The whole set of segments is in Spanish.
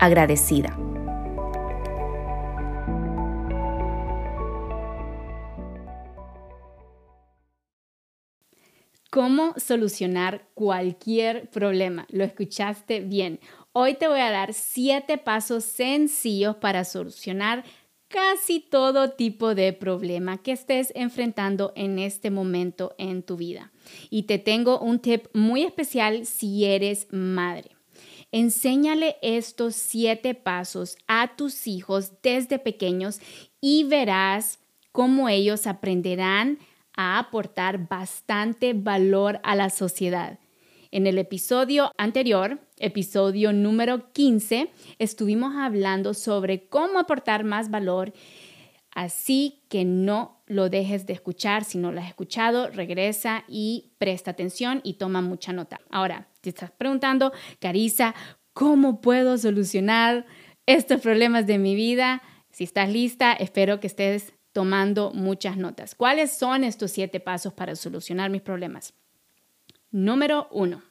agradecida. ¿Cómo solucionar cualquier problema? Lo escuchaste bien. Hoy te voy a dar siete pasos sencillos para solucionar casi todo tipo de problema que estés enfrentando en este momento en tu vida. Y te tengo un tip muy especial si eres madre. Enséñale estos siete pasos a tus hijos desde pequeños y verás cómo ellos aprenderán a aportar bastante valor a la sociedad. En el episodio anterior, episodio número 15, estuvimos hablando sobre cómo aportar más valor, así que no lo dejes de escuchar. Si no lo has escuchado, regresa y presta atención y toma mucha nota. Ahora, te estás preguntando, Carisa, ¿cómo puedo solucionar estos problemas de mi vida? Si estás lista, espero que estés tomando muchas notas. ¿Cuáles son estos siete pasos para solucionar mis problemas? Número uno,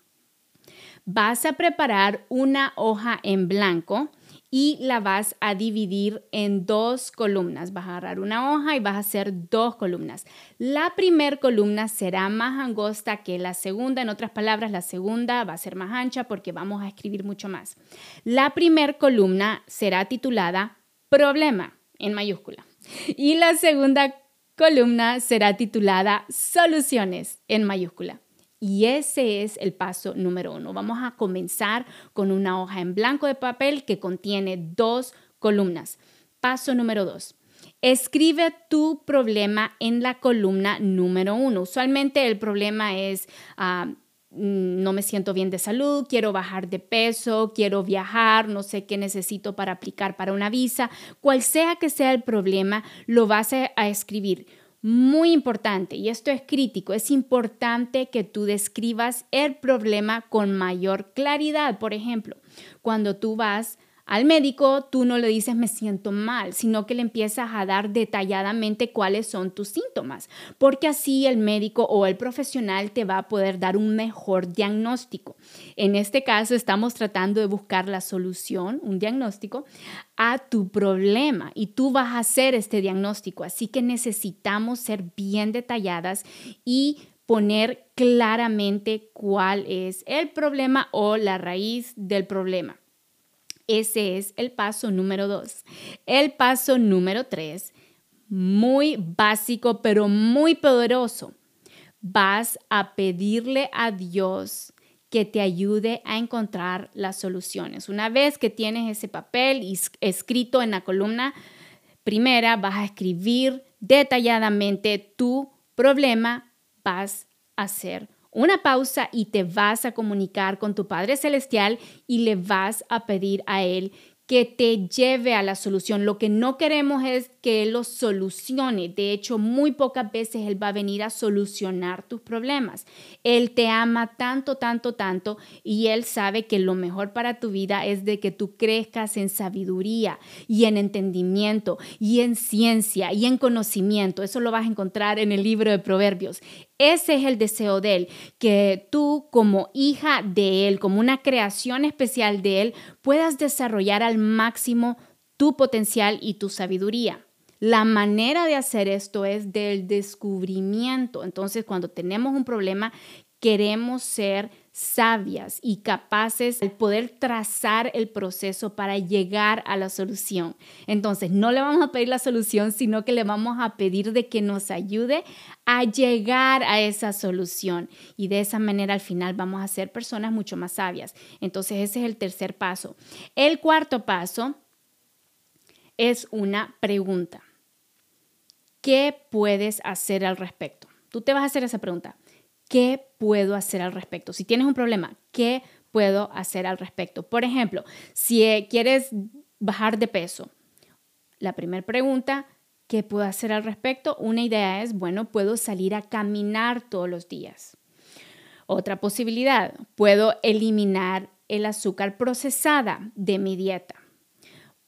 vas a preparar una hoja en blanco y la vas a dividir en dos columnas. Vas a agarrar una hoja y vas a hacer dos columnas. La primera columna será más angosta que la segunda. En otras palabras, la segunda va a ser más ancha porque vamos a escribir mucho más. La primera columna será titulada Problema en mayúscula. Y la segunda columna será titulada Soluciones en mayúscula. Y ese es el paso número uno. Vamos a comenzar con una hoja en blanco de papel que contiene dos columnas. Paso número dos. Escribe tu problema en la columna número uno. Usualmente el problema es ah, mm, no me siento bien de salud, quiero bajar de peso, quiero viajar, no sé qué necesito para aplicar para una visa. Cual sea que sea el problema, lo vas a escribir muy importante, y esto es crítico, es importante que tú describas el problema con mayor claridad. Por ejemplo, cuando tú vas al médico, tú no le dices me siento mal, sino que le empiezas a dar detalladamente cuáles son tus síntomas, porque así el médico o el profesional te va a poder dar un mejor diagnóstico. En este caso, estamos tratando de buscar la solución, un diagnóstico, a tu problema y tú vas a hacer este diagnóstico. Así que necesitamos ser bien detalladas y poner claramente cuál es el problema o la raíz del problema. Ese es el paso número dos. El paso número tres, muy básico, pero muy poderoso. Vas a pedirle a Dios que te ayude a encontrar las soluciones. Una vez que tienes ese papel escrito en la columna primera, vas a escribir detalladamente tu problema, vas a hacer una pausa y te vas a comunicar con tu Padre Celestial y le vas a pedir a Él que te lleve a la solución. Lo que no queremos es que Él lo solucione. De hecho, muy pocas veces Él va a venir a solucionar tus problemas. Él te ama tanto, tanto, tanto y Él sabe que lo mejor para tu vida es de que tú crezcas en sabiduría y en entendimiento y en ciencia y en conocimiento. Eso lo vas a encontrar en el libro de Proverbios. Ese es el deseo de Él, que tú como hija de Él, como una creación especial de Él, puedas desarrollar al máximo tu potencial y tu sabiduría. La manera de hacer esto es del descubrimiento. Entonces, cuando tenemos un problema, queremos ser sabias y capaces de poder trazar el proceso para llegar a la solución. Entonces, no le vamos a pedir la solución, sino que le vamos a pedir de que nos ayude a llegar a esa solución. Y de esa manera, al final, vamos a ser personas mucho más sabias. Entonces, ese es el tercer paso. El cuarto paso es una pregunta. ¿Qué puedes hacer al respecto? Tú te vas a hacer esa pregunta. ¿Qué puedo hacer al respecto? Si tienes un problema, ¿qué puedo hacer al respecto? Por ejemplo, si eh, quieres bajar de peso, la primera pregunta, ¿qué puedo hacer al respecto? Una idea es, bueno, puedo salir a caminar todos los días. Otra posibilidad, puedo eliminar el azúcar procesada de mi dieta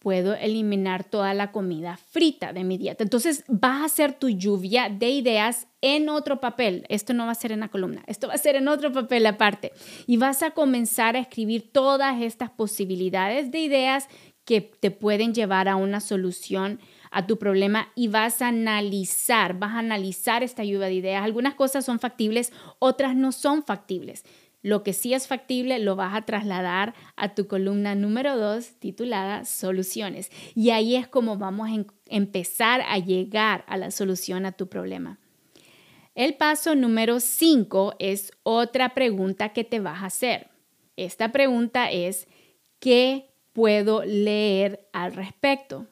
puedo eliminar toda la comida frita de mi dieta. Entonces vas a hacer tu lluvia de ideas en otro papel. Esto no va a ser en la columna, esto va a ser en otro papel aparte. Y vas a comenzar a escribir todas estas posibilidades de ideas que te pueden llevar a una solución a tu problema y vas a analizar, vas a analizar esta lluvia de ideas. Algunas cosas son factibles, otras no son factibles. Lo que sí es factible lo vas a trasladar a tu columna número 2 titulada Soluciones. Y ahí es como vamos a empezar a llegar a la solución a tu problema. El paso número 5 es otra pregunta que te vas a hacer. Esta pregunta es, ¿qué puedo leer al respecto?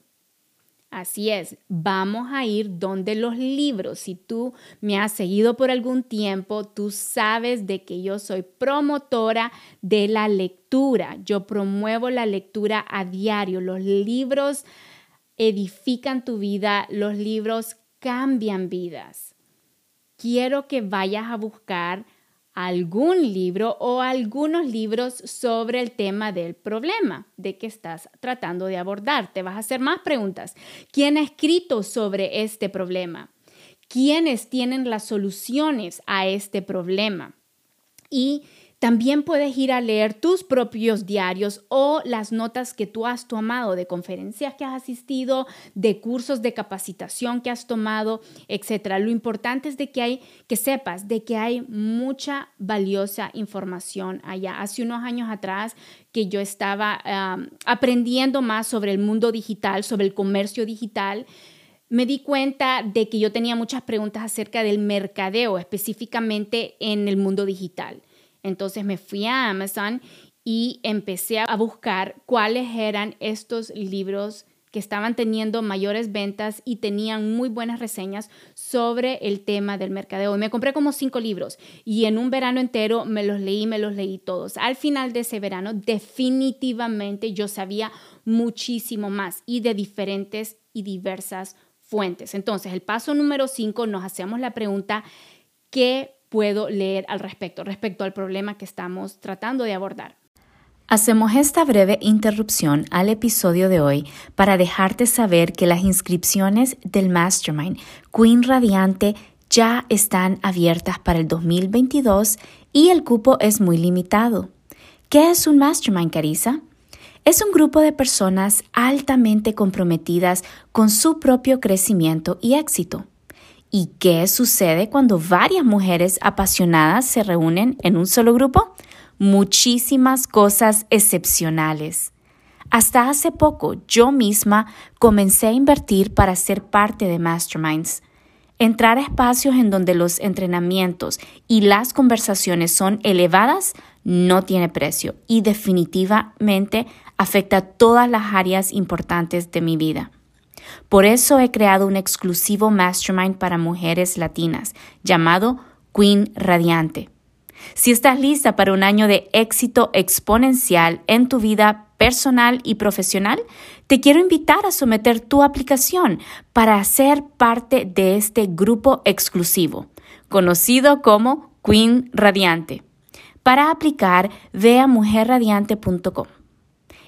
Así es, vamos a ir donde los libros. Si tú me has seguido por algún tiempo, tú sabes de que yo soy promotora de la lectura. Yo promuevo la lectura a diario. Los libros edifican tu vida, los libros cambian vidas. Quiero que vayas a buscar algún libro o algunos libros sobre el tema del problema de que estás tratando de abordar. Te vas a hacer más preguntas. ¿Quién ha escrito sobre este problema? ¿Quiénes tienen las soluciones a este problema? Y también puedes ir a leer tus propios diarios o las notas que tú has tomado de conferencias que has asistido, de cursos de capacitación que has tomado, etcétera. Lo importante es de que hay que sepas de que hay mucha valiosa información allá. Hace unos años atrás que yo estaba aprendiendo más sobre el mundo digital, sobre el comercio digital, me di cuenta de que yo tenía muchas preguntas acerca del mercadeo, específicamente en el mundo digital. Entonces me fui a Amazon y empecé a buscar cuáles eran estos libros que estaban teniendo mayores ventas y tenían muy buenas reseñas sobre el tema del mercadeo. Y me compré como cinco libros y en un verano entero me los leí, me los leí todos. Al final de ese verano definitivamente yo sabía muchísimo más y de diferentes y diversas fuentes. Entonces, el paso número cinco nos hacemos la pregunta, ¿qué puedo leer al respecto, respecto al problema que estamos tratando de abordar. Hacemos esta breve interrupción al episodio de hoy para dejarte saber que las inscripciones del Mastermind Queen Radiante ya están abiertas para el 2022 y el cupo es muy limitado. ¿Qué es un Mastermind, Carisa? Es un grupo de personas altamente comprometidas con su propio crecimiento y éxito. ¿Y qué sucede cuando varias mujeres apasionadas se reúnen en un solo grupo? Muchísimas cosas excepcionales. Hasta hace poco yo misma comencé a invertir para ser parte de Masterminds. Entrar a espacios en donde los entrenamientos y las conversaciones son elevadas no tiene precio y definitivamente afecta todas las áreas importantes de mi vida. Por eso he creado un exclusivo mastermind para mujeres latinas llamado Queen Radiante. Si estás lista para un año de éxito exponencial en tu vida personal y profesional, te quiero invitar a someter tu aplicación para ser parte de este grupo exclusivo, conocido como Queen Radiante. Para aplicar, ve a mujerradiante.com.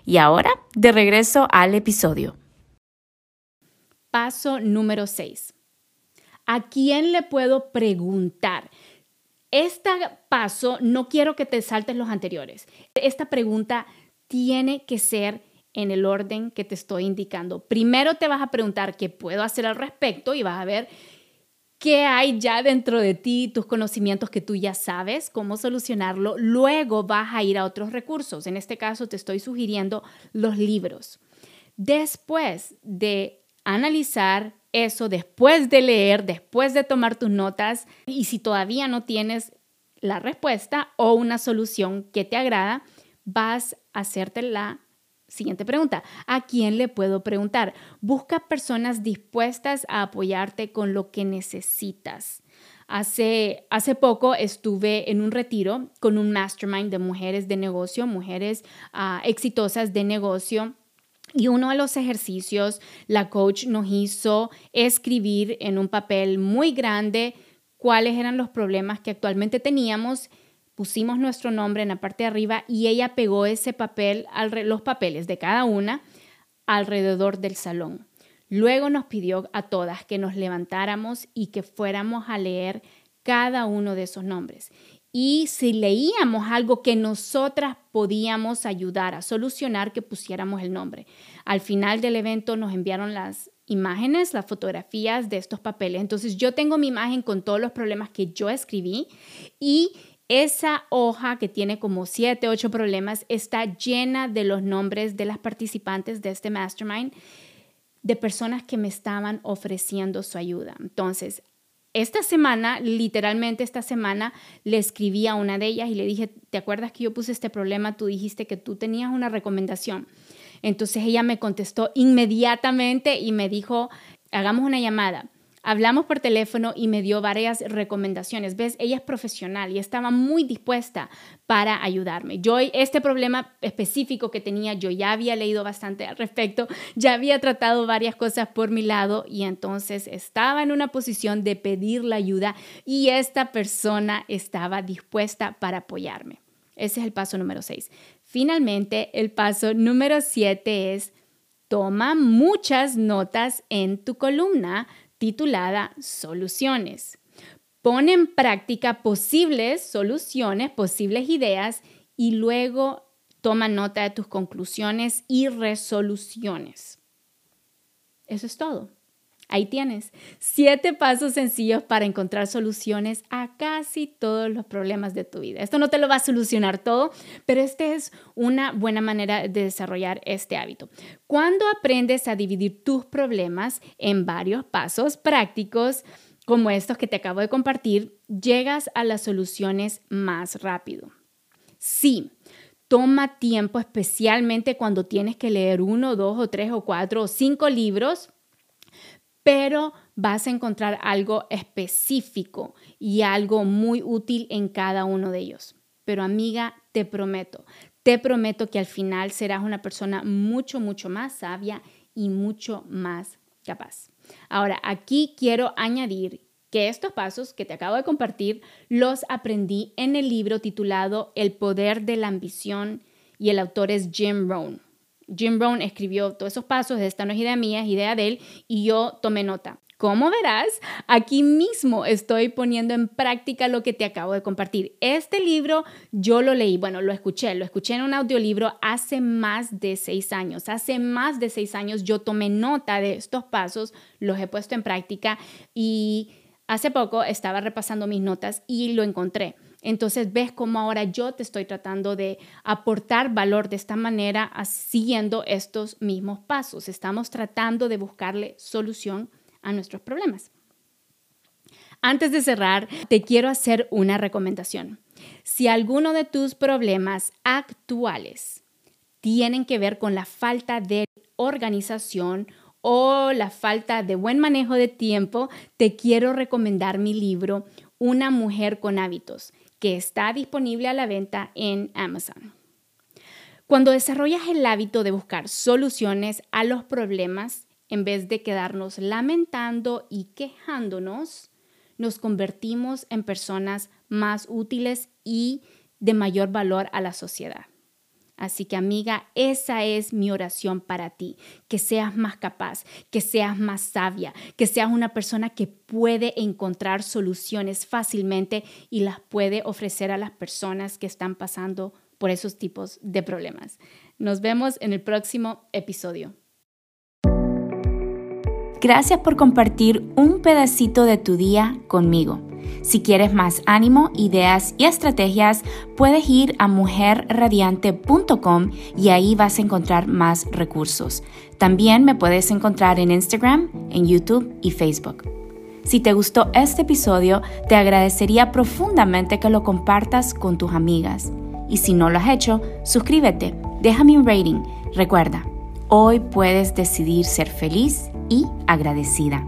Y ahora, de regreso al episodio. Paso número 6. ¿A quién le puedo preguntar? Este paso no quiero que te saltes los anteriores. Esta pregunta tiene que ser en el orden que te estoy indicando. Primero te vas a preguntar qué puedo hacer al respecto y vas a ver qué hay ya dentro de ti, tus conocimientos que tú ya sabes, cómo solucionarlo. Luego vas a ir a otros recursos. En este caso te estoy sugiriendo los libros. Después de analizar eso, después de leer, después de tomar tus notas, y si todavía no tienes la respuesta o una solución que te agrada, vas a hacerte la siguiente pregunta. ¿A quién le puedo preguntar? Busca personas dispuestas a apoyarte con lo que necesitas. Hace, hace poco estuve en un retiro con un mastermind de mujeres de negocio, mujeres ah, exitosas de negocio. Y uno de los ejercicios, la coach nos hizo escribir en un papel muy grande cuáles eran los problemas que actualmente teníamos pusimos nuestro nombre en la parte de arriba y ella pegó ese papel, los papeles de cada una alrededor del salón. Luego nos pidió a todas que nos levantáramos y que fuéramos a leer cada uno de esos nombres. Y si leíamos algo que nosotras podíamos ayudar a solucionar, que pusiéramos el nombre. Al final del evento nos enviaron las imágenes, las fotografías de estos papeles. Entonces yo tengo mi imagen con todos los problemas que yo escribí y esa hoja que tiene como siete, ocho problemas está llena de los nombres de las participantes de este mastermind, de personas que me estaban ofreciendo su ayuda. Entonces, esta semana, literalmente esta semana, le escribí a una de ellas y le dije, ¿te acuerdas que yo puse este problema? Tú dijiste que tú tenías una recomendación. Entonces ella me contestó inmediatamente y me dijo, hagamos una llamada. Hablamos por teléfono y me dio varias recomendaciones. ¿Ves? Ella es profesional y estaba muy dispuesta para ayudarme. Yo, este problema específico que tenía, yo ya había leído bastante al respecto, ya había tratado varias cosas por mi lado y entonces estaba en una posición de pedir la ayuda y esta persona estaba dispuesta para apoyarme. Ese es el paso número 6. Finalmente, el paso número 7 es toma muchas notas en tu columna titulada Soluciones. Pon en práctica posibles soluciones, posibles ideas y luego toma nota de tus conclusiones y resoluciones. Eso es todo. Ahí tienes siete pasos sencillos para encontrar soluciones a casi todos los problemas de tu vida. Esto no te lo va a solucionar todo, pero esta es una buena manera de desarrollar este hábito. Cuando aprendes a dividir tus problemas en varios pasos prácticos, como estos que te acabo de compartir, llegas a las soluciones más rápido. Sí, toma tiempo, especialmente cuando tienes que leer uno, dos o tres o cuatro o cinco libros pero vas a encontrar algo específico y algo muy útil en cada uno de ellos. Pero amiga, te prometo, te prometo que al final serás una persona mucho, mucho más sabia y mucho más capaz. Ahora, aquí quiero añadir que estos pasos que te acabo de compartir los aprendí en el libro titulado El poder de la ambición y el autor es Jim Rohn. Jim Brown escribió todos esos pasos, esta no es idea mía, es idea de él, y yo tomé nota. Como verás, aquí mismo estoy poniendo en práctica lo que te acabo de compartir. Este libro yo lo leí, bueno, lo escuché, lo escuché en un audiolibro hace más de seis años. Hace más de seis años yo tomé nota de estos pasos, los he puesto en práctica y hace poco estaba repasando mis notas y lo encontré. Entonces ves cómo ahora yo te estoy tratando de aportar valor de esta manera siguiendo estos mismos pasos. Estamos tratando de buscarle solución a nuestros problemas. Antes de cerrar, te quiero hacer una recomendación. Si alguno de tus problemas actuales tienen que ver con la falta de organización o la falta de buen manejo de tiempo, te quiero recomendar mi libro Una mujer con hábitos que está disponible a la venta en Amazon. Cuando desarrollas el hábito de buscar soluciones a los problemas, en vez de quedarnos lamentando y quejándonos, nos convertimos en personas más útiles y de mayor valor a la sociedad. Así que amiga, esa es mi oración para ti, que seas más capaz, que seas más sabia, que seas una persona que puede encontrar soluciones fácilmente y las puede ofrecer a las personas que están pasando por esos tipos de problemas. Nos vemos en el próximo episodio. Gracias por compartir un pedacito de tu día conmigo. Si quieres más ánimo, ideas y estrategias, puedes ir a mujerradiante.com y ahí vas a encontrar más recursos. También me puedes encontrar en Instagram, en YouTube y Facebook. Si te gustó este episodio, te agradecería profundamente que lo compartas con tus amigas. Y si no lo has hecho, suscríbete, déjame un rating. Recuerda, hoy puedes decidir ser feliz y agradecida.